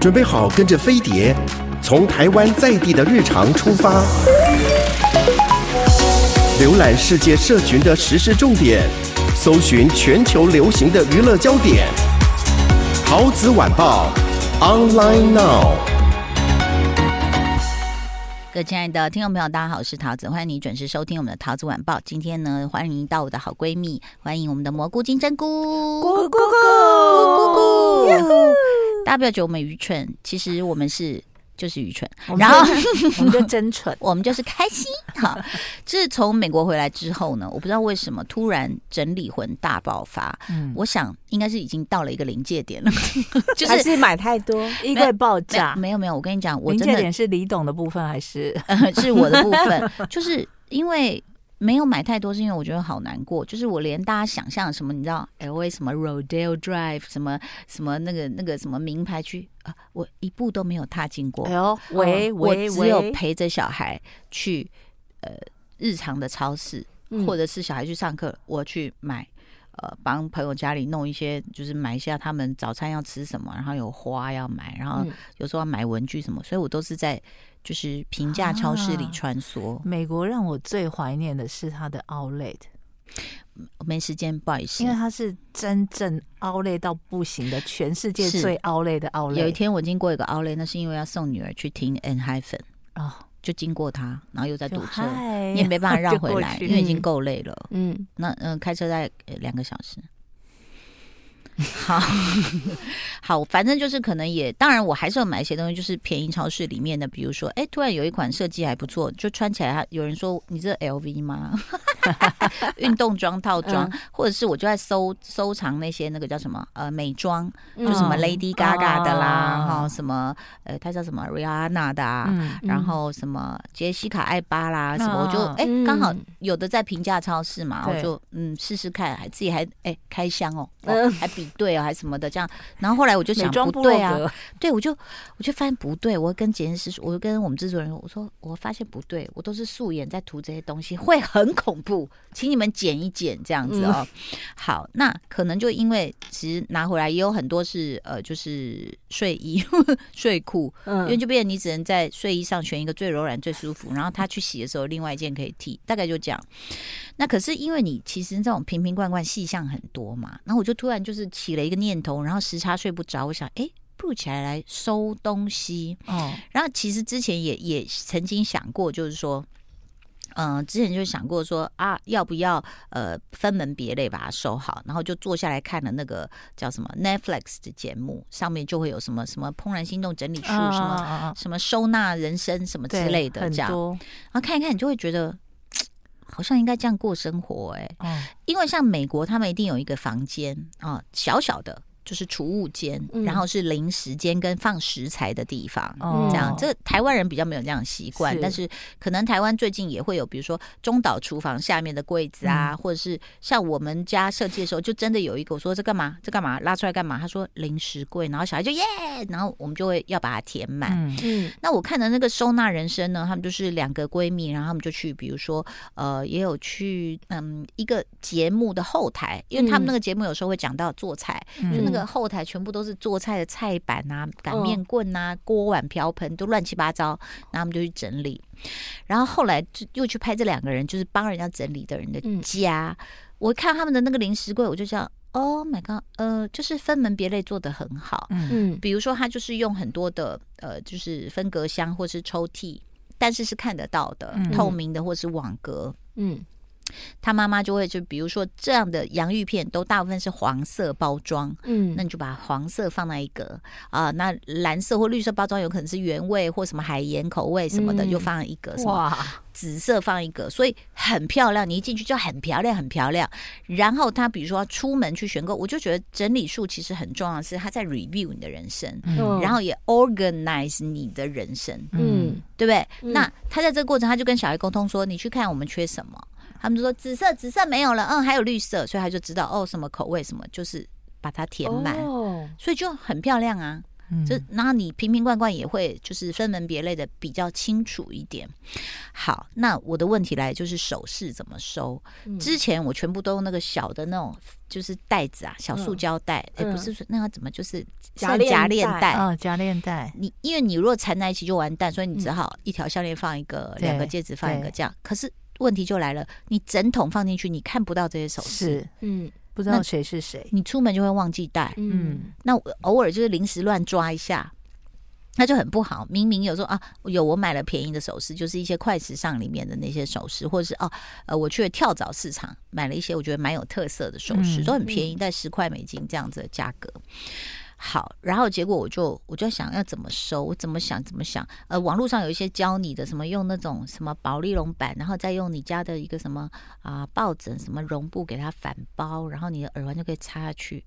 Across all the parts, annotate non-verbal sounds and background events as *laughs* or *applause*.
准备好跟着飞碟，从台湾在地的日常出发，浏览世界社群的时事重点，搜寻全球流行的娱乐焦点。桃子晚报，online now。各位亲爱的听众朋友，大家好，我是桃子，欢迎你准时收听我们的桃子晚报。今天呢，欢迎到我的好闺蜜，欢迎我们的蘑菇金针菇，咕咕咕咕咕。大家不要觉得我们愚蠢，其实我们是就是愚蠢，然后 *laughs* 我们就真蠢，我们就是开心。好，*laughs* 自从美国回来之后呢，我不知道为什么突然整理魂大爆发。嗯，我想应该是已经到了一个临界点了，*laughs* 就是买太多，衣柜爆炸。没有没有，我跟你讲，我真的临界点是李董的部分还是、呃、是我的部分？就是因为。没有买太多，是因为我觉得好难过。就是我连大家想象什么，你知道，L A 什么 Rodeo Drive，什么什么那个那个什么名牌区啊，我一步都没有踏进过。哎呦，喂喂，我只有陪着小孩去呃日常的超市，嗯、或者是小孩去上课，我去买呃帮朋友家里弄一些，就是买一下他们早餐要吃什么，然后有花要买，然后有时候要买文具什么，所以我都是在。就是平价超市里穿梭。啊，美国让我最怀念的是它的 Outlet，没时间，不好意思，因为它是真正 Outlet 到不行的，全世界最 Outlet 的 Outlet。有一天我经过一个 Outlet，那是因为要送女儿去听 ENHYPEN 哦，就经过他，然后又在堵车，你也没办法 *laughs* 绕回来，因为已经够累了。嗯，那嗯，开车在两个小时。好。*laughs* 好，反正就是可能也，当然我还是要买一些东西，就是便宜超市里面的，比如说，哎，突然有一款设计还不错，就穿起来，有人说你这 LV 吗？*laughs* 运动装套装，嗯、或者是我就在收收藏那些那个叫什么呃美妆，就什么 Lady Gaga 的啦，哈、嗯，什么呃，它叫什么 Rihanna 的，啊，嗯、然后什么杰西卡艾巴啦，什么，嗯、我就哎刚好有的在平价超市嘛，嗯、我就嗯试试看，还自己还哎开箱哦，哦还比对啊还是什么的这样，然后后来我就想不对啊，对我就我就发现不对，我跟剪辑师说，我就跟我们制作人说，我说我发现不对，我都是素颜在涂这些东西，会很恐怖。请你们剪一剪这样子哦。好，那可能就因为其实拿回来也有很多是呃，就是睡衣、*laughs* 睡裤，因为就变成你只能在睡衣上选一个最柔软、最舒服，然后他去洗的时候，另外一件可以替，大概就这样。那可是因为你其实这种瓶瓶罐罐细项很多嘛，然后我就突然就是起了一个念头，然后时差睡不着，我想哎，不如起来来收东西哦。然后其实之前也也曾经想过，就是说。嗯、呃，之前就想过说啊，要不要呃分门别类把它收好，然后就坐下来看了那个叫什么 Netflix 的节目，上面就会有什么什么怦然心动整理术，啊、什么什么收纳人生什么之类的，这样，然后看一看，你就会觉得好像应该这样过生活哎、欸，嗯、因为像美国他们一定有一个房间啊，小小的。就是储物间，然后是零食间跟放食材的地方，嗯、这样。这台湾人比较没有这样习惯，是但是可能台湾最近也会有，比如说中岛厨房下面的柜子啊，嗯、或者是像我们家设计的时候，就真的有一个我说这干嘛？这干嘛？拉出来干嘛？他说零食柜，然后小孩就耶，然后我们就会要把它填满。嗯，那我看的那个收纳人生呢，他们就是两个闺蜜，然后他们就去，比如说呃，也有去嗯一个节目的后台，因为他们那个节目有时候会讲到做菜，嗯、就那个。后台全部都是做菜的菜板啊、擀面棍啊、锅碗瓢盆都乱七八糟，然后他们就去整理。然后后来就又去拍这两个人，就是帮人家整理的人的家。嗯、我看他们的那个零食柜，我就想，Oh my god，呃，就是分门别类做的很好。嗯，比如说他就是用很多的呃，就是分隔箱或是抽屉，但是是看得到的、嗯、透明的或是网格。嗯。他妈妈就会就比如说这样的洋芋片都大部分是黄色包装，嗯，那你就把黄色放在一个啊、呃，那蓝色或绿色包装有可能是原味或什么海盐口味什么的，就放在一个，哇，紫色放一个，所以很漂亮。你一进去就很漂亮，很漂亮。然后他比如说出门去选购，我就觉得整理术其实很重要的是他在 review 你的人生，嗯、然后也 organize 你的人生，嗯，对不对？嗯、那他在这个过程，他就跟小孩沟通说：“你去看我们缺什么。”他们就说紫色，紫色没有了，嗯，还有绿色，所以他就知道哦，什么口味什么，就是把它填满，哦、所以就很漂亮啊。嗯这然后你瓶瓶罐罐也会就是分门别类的比较清楚一点。好，那我的问题来就是首饰怎么收？嗯之前我全部都用那个小的那种就是袋子啊，小塑胶袋，哎、嗯不是说那个怎么就是夹链像夹链带带。啊，夹链带，你因为你如果缠在一起就完蛋，所以你只好一条项链放一个，对两个戒指放一个这样。可是问题就来了，你整桶放进去，你看不到这些首饰，嗯不知道谁是谁。你出门就会忘记带。嗯嗯，那偶尔就是临时乱抓一下，那就很不好。明明有时候啊，有我买了便宜的首饰，就是一些快时尚里面的那些首饰，或者是哦，呃，我去了跳蚤市场买了一些我觉得蛮有特色的首饰，嗯都很便宜，在十块美金这样子的价格。好，然后结果我就我就想要怎么收，我怎么想怎么想。呃，网络上有一些教你的，什么用那种什么保丽绒板，然后再用你家的一个什么啊、抱枕什么绒布给它反包，然后你的耳环就可以插下去。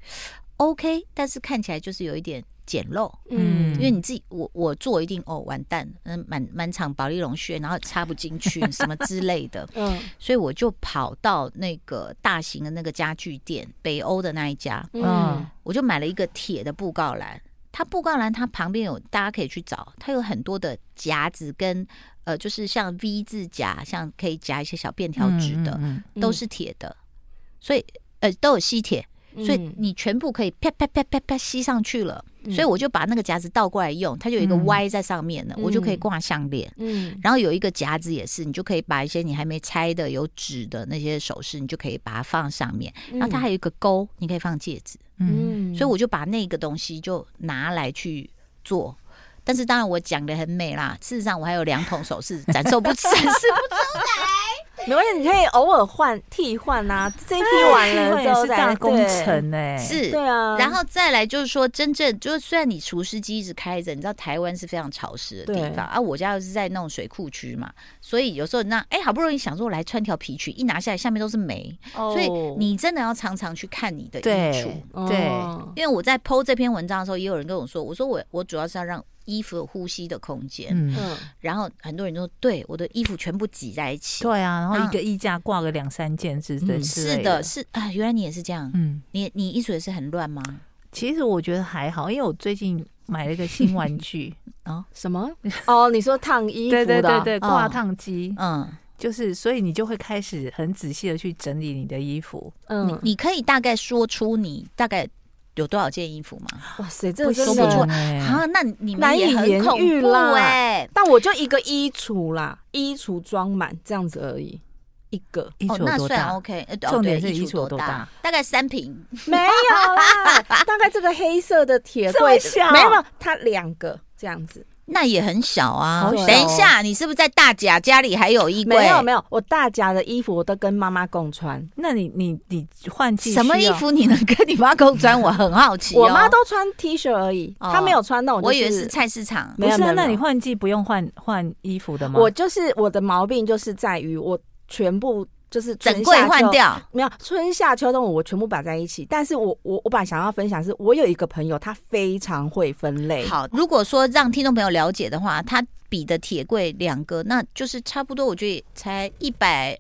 OK，但是看起来就是有一点简陋，嗯。因为你自己我我做一定哦完蛋，嗯满满场保丽龙屑，然后插不进去 *laughs* 什么之类的，嗯。所以我就跑到那个大型的那个家具店，北欧的那一家，嗯。我就买了一个铁的布告栏。它布告栏它旁边有，大家可以去找，它有很多的夹子跟呃，就是像 V 字夹，像可以夹一些小便条纸的，嗯嗯都是铁的，所以呃都有吸铁。所以嗯。你全部可以啪啪啪啪啪吸上去了，嗯所以我就把那个夹子倒过来用，它就有一个嗯 Y 在上面了，我就可以挂项链。嗯然后有一个夹子也是，你就可以把一些你还没拆的有纸的那些首饰，你就可以把它放上面。然后它还有一个钩，你可以放戒指。嗯，所以我就把那个东西就拿来去做。但是当然我讲的很美啦，事实上我还有两桶首饰 *laughs* 展售不展示没关系，你可以偶尔换替换啊。这一批完了之后再是大工对程哎，是对啊，然后再来就是说，真正就是虽然你除湿机一直开着，你知道台湾是非常潮湿的地方啊，我家又是在那种水库区嘛，所以有时候那哎好不容易想说我来穿条皮裙，一拿下来下面都是霉，所以你真的要常常去看你的衣橱。哦。对因为我在 PO 这篇文章的时候，也有人跟我说，我说我我主要是要让衣服有呼吸的空间，嗯，嗯。然后很多人都说，对，我的衣服全部挤在一起。对啊，然后嗯一个衣架挂个两三件之类嗯之类是的，是啊，原来你也是这样。嗯，你你衣橱也是很乱吗？其实我觉得还好，因为我最近买了一个新玩 *laughs* 具啊，什么？*laughs* 哦，你说烫衣服对的？对对挂烫机，嗯，就是所以你就会开始很仔细的去整理你的衣服，你嗯，你可以大概说出你大概有多少件衣服吗？哇塞，这说不出来啊，那你们难以也很言恐怖喻啦哎。但我就一个衣橱啦，衣橱装满这样子而已，一个衣哦，橱有多那算大？OK。呃重点是衣橱多多大？大概三平。*laughs* 没有啦，大概这个黑色的铁 *laughs* 柜小没有，没有它两个这样子，那也很小啊。小哦等一下，你是不是在大甲家里还有衣柜？没有没有，我大甲的衣服我都跟妈妈共穿，那你你你换季什么衣？服你能跟你妈共穿？我很好奇、哦。我妈都穿 T 恤而已，哦她没有穿那种、就是，我以为是菜市场。不是啊，没有没有没有那你换季不用换换衣服的吗？我就是我的毛病就是在于我全部就是整柜春夏秋换掉，没有春夏秋冬我全部摆在一起，但是我我我本来想要分享是，我有一个朋友他非常会分类，好，如果说让听众朋友了解的话，他比的铁柜两个，那就是差不多，我觉得才一百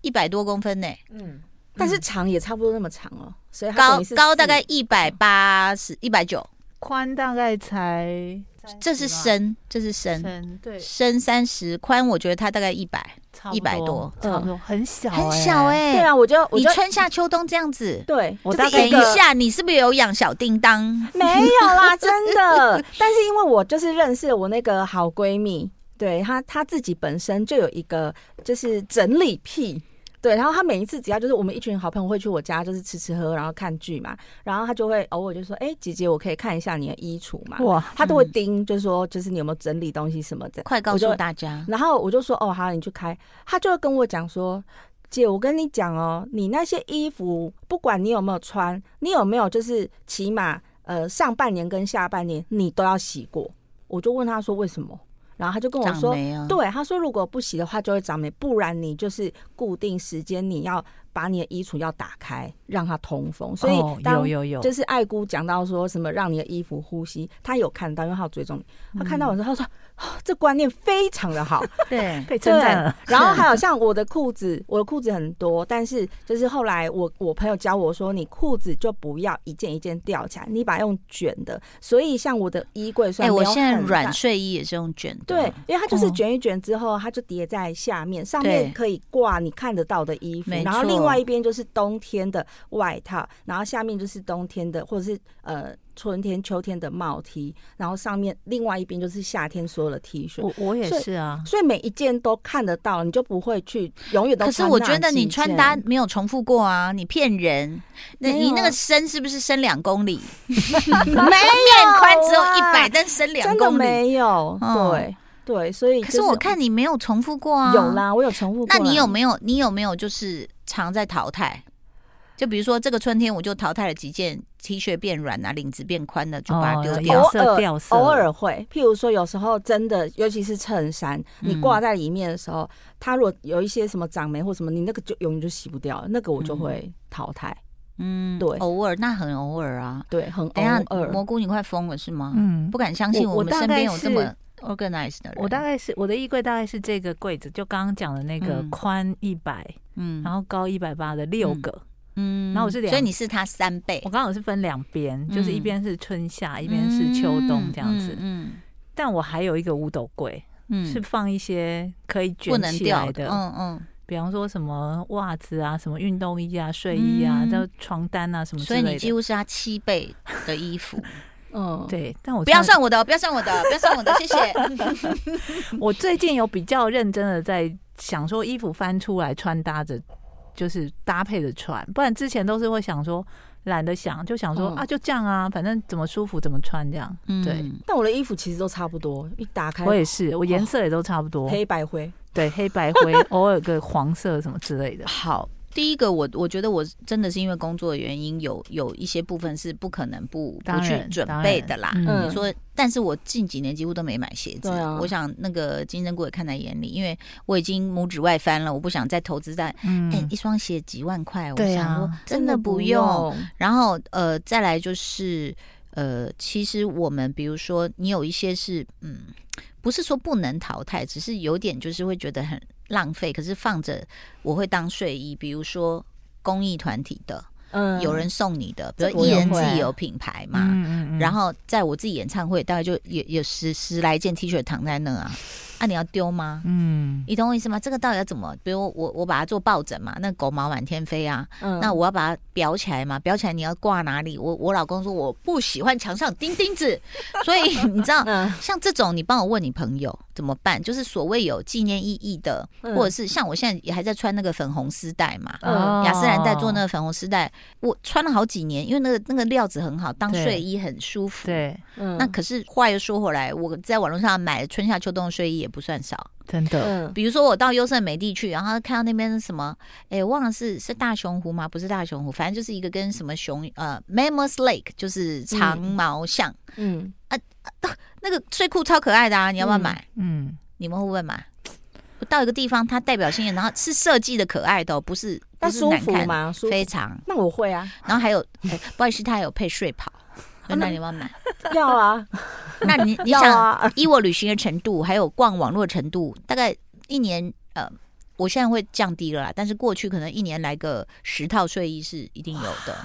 一百多公分呢，嗯，但是长也差不多那么长哦，所以高高大概一百八十一百九，宽大概才这是深，这是深，深，对，深三十，宽我觉得它大概一百，一百多差不多，很小很小哎、对啊，我就你春夏秋冬这样子。对，我大概一下，你是不是有养小叮当？没有啦，真的。*laughs* 但是因为我就是认识我那个好闺蜜，对她她自己本身就有一个就是整理癖。对，然后他每一次只要就是我们一群好朋友会去我家，就是吃吃喝，然后看剧嘛，然后他就会偶尔就说：“哎、姐姐，我可以看一下你的衣橱嘛？”哇，他都会盯，就是说，就是你有没有整理东西什么的。快告诉大家，然后我就说：“哦，好，你去开。”他就会跟我讲说：“姐，我跟你讲哦，你那些衣服，不管你有没有穿，你有没有就是起码呃上半年跟下半年你都要洗过。”我就问他说：“为什么？”然后他就跟我说：“啊对，他说如果不洗的话就会长霉，不然你就是固定时间你要把你的衣橱要打开，让它通风。所以有有有，就是爱姑讲到说什么让你的衣服呼吸，他有看到，因为他有追踪你，他看到我说，他说。这观念非常的好，*laughs* 对，被称赞了。然后还有像我的裤子，我的裤子很多，但是就是后来我我朋友教我说，你裤子就不要一件一件吊起来，你把它用卷的。所以像我的衣柜，哎，我现在软睡衣也是用卷的，对，因为它就是卷一卷之后，它就叠在下面，上面可以挂你看得到的衣服，然后另外一边就是冬天的外套，然后下面就是冬天的或者是呃。春天、秋天的帽 T，然后上面另外一边就是夏天所有的 T 恤。我我也是啊，所以，所以每一件都看得到，你就不会去永远都。可是我觉得你穿搭没有重复过啊，你骗人。那你那个深是不是升两公里？*laughs* 没有，面宽只有一百，但升两公里没有。对对，所以可是我看你没有重复过啊。有啦，我有重复过。那你有没有？你有没有就是常在淘汰？就比如说这个春天，我就淘汰了几件 T 恤变软啊，领子变宽了，就把它丢掉。偶尔偶尔会，譬如说有时候真的，尤其是衬衫，你挂在里面的时候，它如果有一些什么长霉或什么，你那个就永远就洗不掉了，那个我就会淘汰。嗯，对，偶尔那很偶尔啊，对，很偶尔。蘑菇你快疯了是吗？嗯，不敢相信我们身边有这么 organized 的人。我大概是我的衣柜大概是这个柜子，就刚刚讲的那个宽一百，嗯，然后高一百八的六个。嗯，然后我是两，所以你是他三倍。我刚好是分两边，就是一边是春夏，一边是秋冬这样子。嗯，但我还有一个五斗柜，嗯，是放一些可以卷起来的，嗯嗯，比方说什么袜子啊，什么运动衣啊、睡衣啊，叫床单啊什么之类的。所以你几乎是他七倍的衣服。*laughs* 嗯，对。但我不要算我的，不要算我的，不要算我的，谢谢。*laughs* 我最近有比较认真的在想说，衣服翻出来穿搭着。就是搭配着穿，不然之前都是会想说懒得想，就想说、嗯、啊就这样啊，反正怎么舒服怎么穿这样。嗯、对，但我的衣服其实都差不多，一打开我也是，我颜色也都差不多，黑白灰，对，黑白灰，*laughs* 偶尔个黄色什么之类的。好。第一个，我我觉得我真的是因为工作的原因，有有一些部分是不可能不不去准备的啦。嗯、你说，但是我近几年几乎都没买鞋子。啊、我想那个金针菇也看在眼里，因为我已经拇指外翻了，我不想再投资在哎、嗯欸、一双鞋几万块，我想说真的不用。不用然后呃，再来就是呃，其实我们比如说你有一些是嗯，不是说不能淘汰，只是有点就是会觉得很。浪费，可是放着我会当睡衣，比如说公益团体的，嗯，有人送你的，比如艺人自己有品牌嘛，嗯嗯嗯，然后在我自己演唱会，大概就有有十十来件 T 恤躺在那啊。那、啊、你要丢吗？嗯，你懂我意思吗？这个到底要怎么？比如我我把它做抱枕嘛，那狗毛满天飞啊。嗯，那我要把它裱起来嘛，裱起来你要挂哪里？我我老公说我不喜欢墙上钉钉子，*laughs* 所以你知道，*laughs* 嗯、像这种你帮我问你朋友怎么办？就是所谓有纪念意义的，嗯、或者是像我现在也还在穿那个粉红丝带嘛，嗯，雅诗兰黛做那个粉红丝带，我穿了好几年，因为那个那个料子很好，当睡衣很舒服。对，嗯，那可是话又说回来，我在网络上买春夏秋冬的睡衣也。不算少，真的。比如说我到优胜美地去，然后看到那边什么，哎、欸，忘了是是大熊湖吗？不是大熊湖，反正就是一个跟什么熊呃，Mammoth Lake，就是长毛象。嗯啊，啊，那个睡裤超可爱的啊，你要不要买？嗯，嗯你们会不会买？我到一个地方，它代表性的，然后是设计的可爱的，不是不是难看吗？非常。那我会啊。然后还有，欸、不好意思，它还有配睡袍。那你要买？*laughs* 要啊！*laughs* 那你你想，以我旅行的程度，还有逛网络的程度，大概一年呃，我现在会降低了啦。但是过去可能一年来个十套睡衣是一定有的。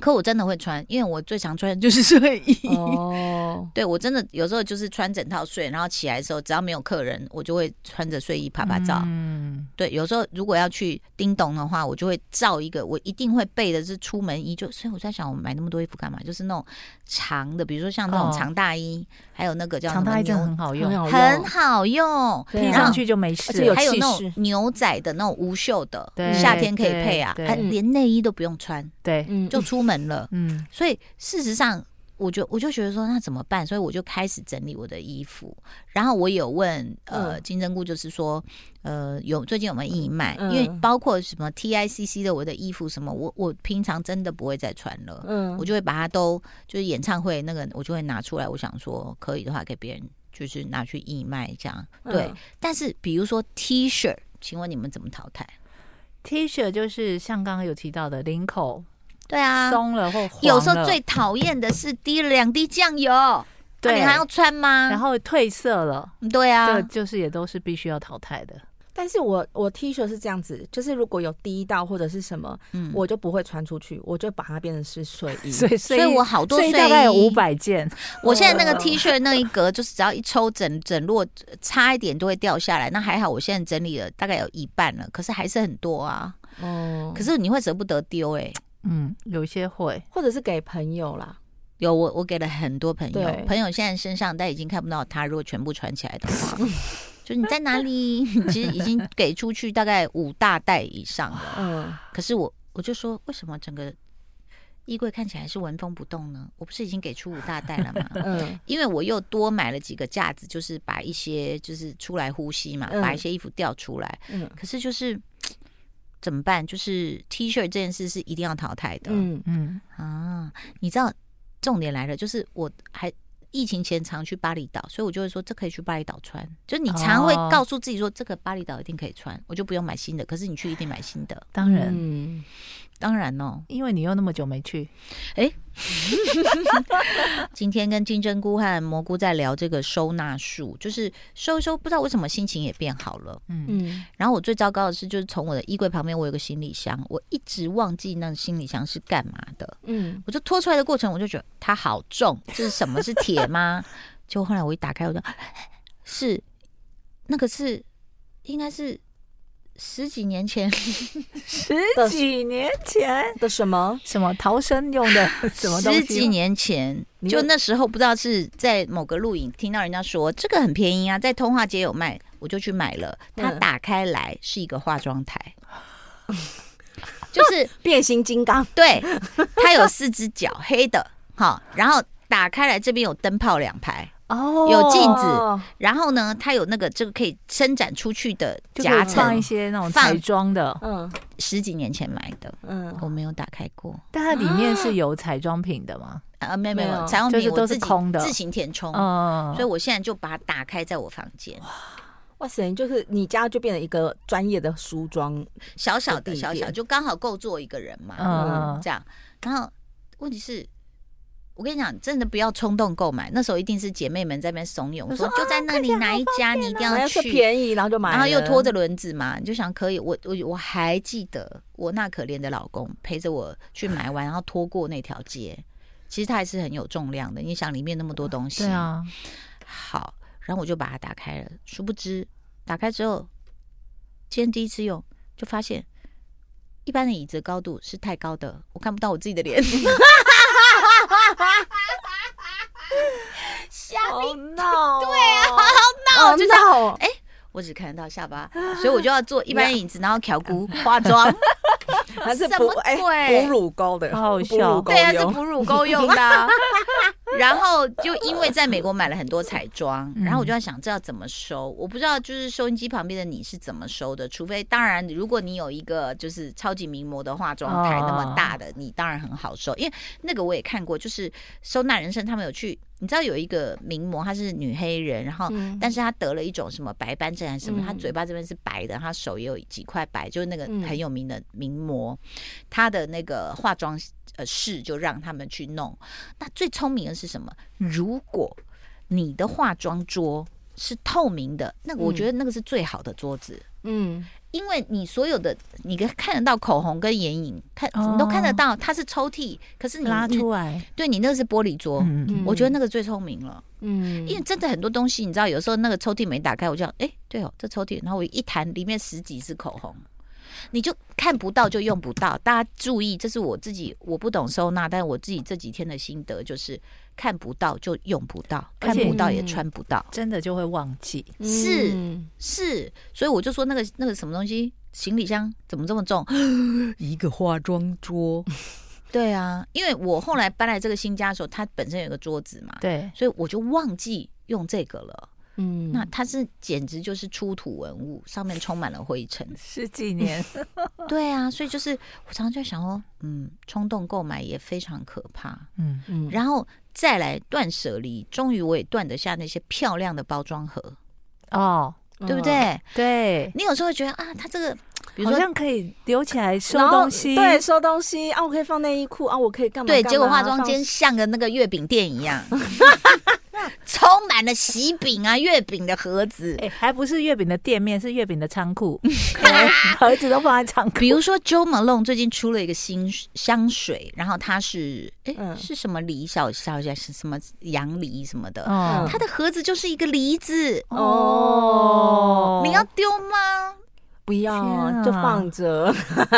可我真的会穿，因为我最常穿的就是睡衣。*laughs* 哦，对我真的有时候就是穿整套睡，然后起来的时候，只要没有客人，我就会穿着睡衣拍拍照。嗯，对，有时候如果要去叮咚的话，我就会照一个，我一定会备的是出门衣。就所以我在想，我买那么多衣服干嘛？就是那种长的，比如说像那种长大衣，哦、还有那个叫长大衣，真的很好用，很好用，披上去就没事。还有那种牛仔的那种无袖的，夏天可以配啊，连内衣都不用穿，对，就出门。门了，嗯，所以事实上，我就我就觉得说，那怎么办？所以我就开始整理我的衣服。然后我有问呃金针菇，就是说呃有最近有没有义卖？因为包括什么 TICC 的我的衣服什么，我我平常真的不会再穿了，嗯，我就会把它都就是演唱会那个，我就会拿出来。我想说可以的话，给别人就是拿去义卖这样。对，但是比如说 T 恤，请问你们怎么淘汰？T 恤就是像刚刚有提到的领口，对啊，松了或有时候最讨厌的是滴了两滴酱油，对，你还要穿吗？然后褪色了，对啊，这就是也都是必须要淘汰的。但是我我 T 恤是这样子，就是如果有滴到或者是什么，嗯，我就不会穿出去，我就把它变成是睡衣。*laughs* 所以，所以我好多睡衣大概有五百件。我现在那个 *laughs* T 恤那一格，就是只要一抽整整落，差一点都会掉下来。那还好，我现在整理了大概有一半了，可是还是很多啊。哦，可是你会舍不得丢哎？嗯，有些会，或者是给朋友啦。有我我给了很多朋友，朋友现在身上但已经看不到他，如果全部穿起来的话。*laughs* 就你在哪里？*laughs* 其实已经给出去大概五大袋以上了。嗯，可是我我就说，为什么整个衣柜看起来是纹风不动呢？我不是已经给出五大袋了吗？*laughs* 嗯，因为我又多买了几个架子，就是把一些就是出来呼吸嘛，把一些衣服调出来。嗯，可是就是怎么办？就是 T 恤这件事是一定要淘汰的。嗯嗯啊，你知道重点来了，就是我还。疫情前常去巴厘岛，所以我就会说这可以去巴厘岛穿。就是你常会告诉自己说这个巴厘岛一定可以穿，我就不用买新的。可是你去一定买新的，当然。嗯当然哦，因为你又那么久没去，哎、欸，*laughs* 今天跟金针菇和蘑菇在聊这个收纳术，就是收一收，不知道为什么心情也变好了。嗯嗯。然后我最糟糕的是，就是从我的衣柜旁边，我有个行李箱，我一直忘记那个行李箱是干嘛的。嗯，我就拖出来的过程，我就觉得它好重，这是什么？是铁吗？就后来我一打开，我就 *gasps* 是那个是应该是。十几年前，*laughs* 十几年前的什么什么逃生用的 *laughs* 什么东西？十几年前，就那时候不知道是在某个录影听到人家说这个很便宜啊，在通化街有卖，我就去买了。它打开来是一个化妆台，*laughs* 就是变形金刚。对，它有四只脚，黑的，好，然后打开来这边有灯泡两排。哦，有镜子，然后呢，它有那个这个可以伸展出去的夹层，放一些那种彩妆的。嗯，十几年前买的，嗯，我没有打开过。但它里面是有彩妆品的吗？啊，没有没有，彩妆品我自己自行填充。嗯，所以我现在就把它打开在我房间。哇塞，就是你家就变成一个专业的梳妆，小小的小小，就刚好够坐一个人嘛。嗯，这样。然后问题是。我跟你讲，真的不要冲动购买。那时候一定是姐妹们在那边怂恿，说就在那里哪一家，你一定要去，便宜，然后就买，然后又拖着轮子嘛，你就想可以。我我我还记得我那可怜的老公陪着我去买完，然后拖过那条街。其实它还是很有重量的，你想里面那么多东西。对啊。好，然后我就把它打开了，殊不知打开之后，今天第一次用，就发现一般的椅子高度是太高的，我看不到我自己的脸。*laughs* 哈哈哈哈哈！好闹，对啊，好好闹，就这样。哎，我只看得到下巴，*laughs* 所以我就要做一般影子，然后调骨化妆，*laughs* 还是什么鬼？哺乳膏的，好好笑。对啊，是哺乳沟用的。*laughs* *laughs* 然后就因为在美国买了很多彩妆，然后我就在想这要怎么收，我不知道就是收音机旁边的你是怎么收的，除非当然如果你有一个就是超级名模的化妆台那么大的，你当然很好收，因为那个我也看过，就是收纳人生他们有去，你知道有一个名模她是女黑人，然后但是她得了一种什么白斑症还是什么，她嘴巴这边是白的，她手也有几块白，就是那个很有名的名模，她的那个化妆。呃，事就让他们去弄。那最聪明的是什么？如果你的化妆桌是透明的，那我觉得那个是最好的桌子。嗯，因为你所有的你看得到口红跟眼影，看你都看得到，它是抽屉，可是你拉出来，对你那个是玻璃桌。嗯，我觉得那个最聪明了。嗯，因为真的很多东西，你知道，有时候那个抽屉没打开，我就哎、欸，对哦，这抽屉，然后我一弹，里面十几支口红。你就看不到就用不到，大家注意，这是我自己我不懂收纳，但是我自己这几天的心得就是看不到就用不到，看不到也穿不到，真的就会忘记。是是，所以我就说那个那个什么东西，行李箱怎么这么重？*gasps* 一个化妆桌。*laughs* 对啊，因为我后来搬来这个新家的时候，它本身有个桌子嘛，对，所以我就忘记用这个了。嗯，那它是简直就是出土文物，上面充满了灰尘，*laughs* 十几年。*laughs* 对啊，所以就是我常常就想哦，嗯，冲动购买也非常可怕。嗯嗯，然后再来断舍离，终于我也断得下那些漂亮的包装盒。哦，对不对？对，你有时候会觉得啊，它这个比如说，好像可以留起来收东西，对，收东西啊，我可以放内衣裤啊，我可以干嘛？对，结果化妆间像个那个月饼店一样。*laughs* *laughs* 充满了喜饼啊、月饼的盒子，*laughs* 哎、欸，还不是月饼的店面，是月饼的仓库，*laughs* 盒子都放在仓库。比如说，Jo Malone 最近出了一个新香水，然后它是，哎、欸，嗯、是什么梨小小姐是什么杨梨什么的，嗯、它的盒子就是一个梨子哦，你要丢吗？不要，啊、就放着。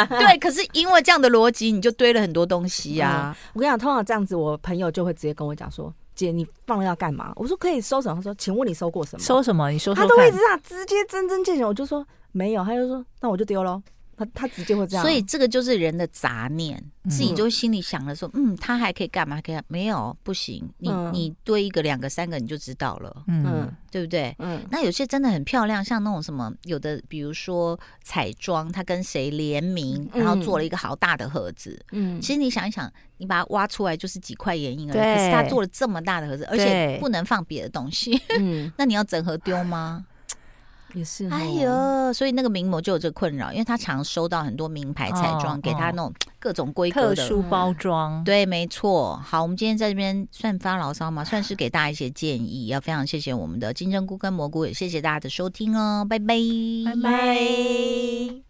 对，可是因为这样的逻辑，你就堆了很多东西呀、啊嗯。我跟你讲，通常这样子，我朋友就会直接跟我讲说。姐，你放了要干嘛？我说可以收什么？他说，请问你收过什么？收什么？你说，说他都会这样直接真真切切。我就说没有，他就说那我就丢喽。他他直接会这样。所以这个就是人的杂念，嗯、自己就心里想了说，嗯，他还可以干嘛？还可以没有不行。你、嗯、你堆一个两个三个你就知道了，嗯，对不对？嗯。那有些真的很漂亮，像那种什么有的，比如说彩妆，他跟谁联名，然后做了一个好大的盒子。嗯。其实你想一想。你把它挖出来就是几块眼影而已，可是他做了这么大的盒子，而且不能放别的东西，嗯，*laughs* 那你要整盒丢吗？也是，哎呦，所以那个名模就有这个困扰，因为他常收到很多名牌彩妆，哦、给他那种 *tsk* 各种规格的。特殊包装，对，没错。好，我们今天在这边算发牢骚嘛，算是给大家一些建议，要非常谢谢我们的金针菇跟蘑菇，也谢谢大家的收听哦，拜拜，拜拜。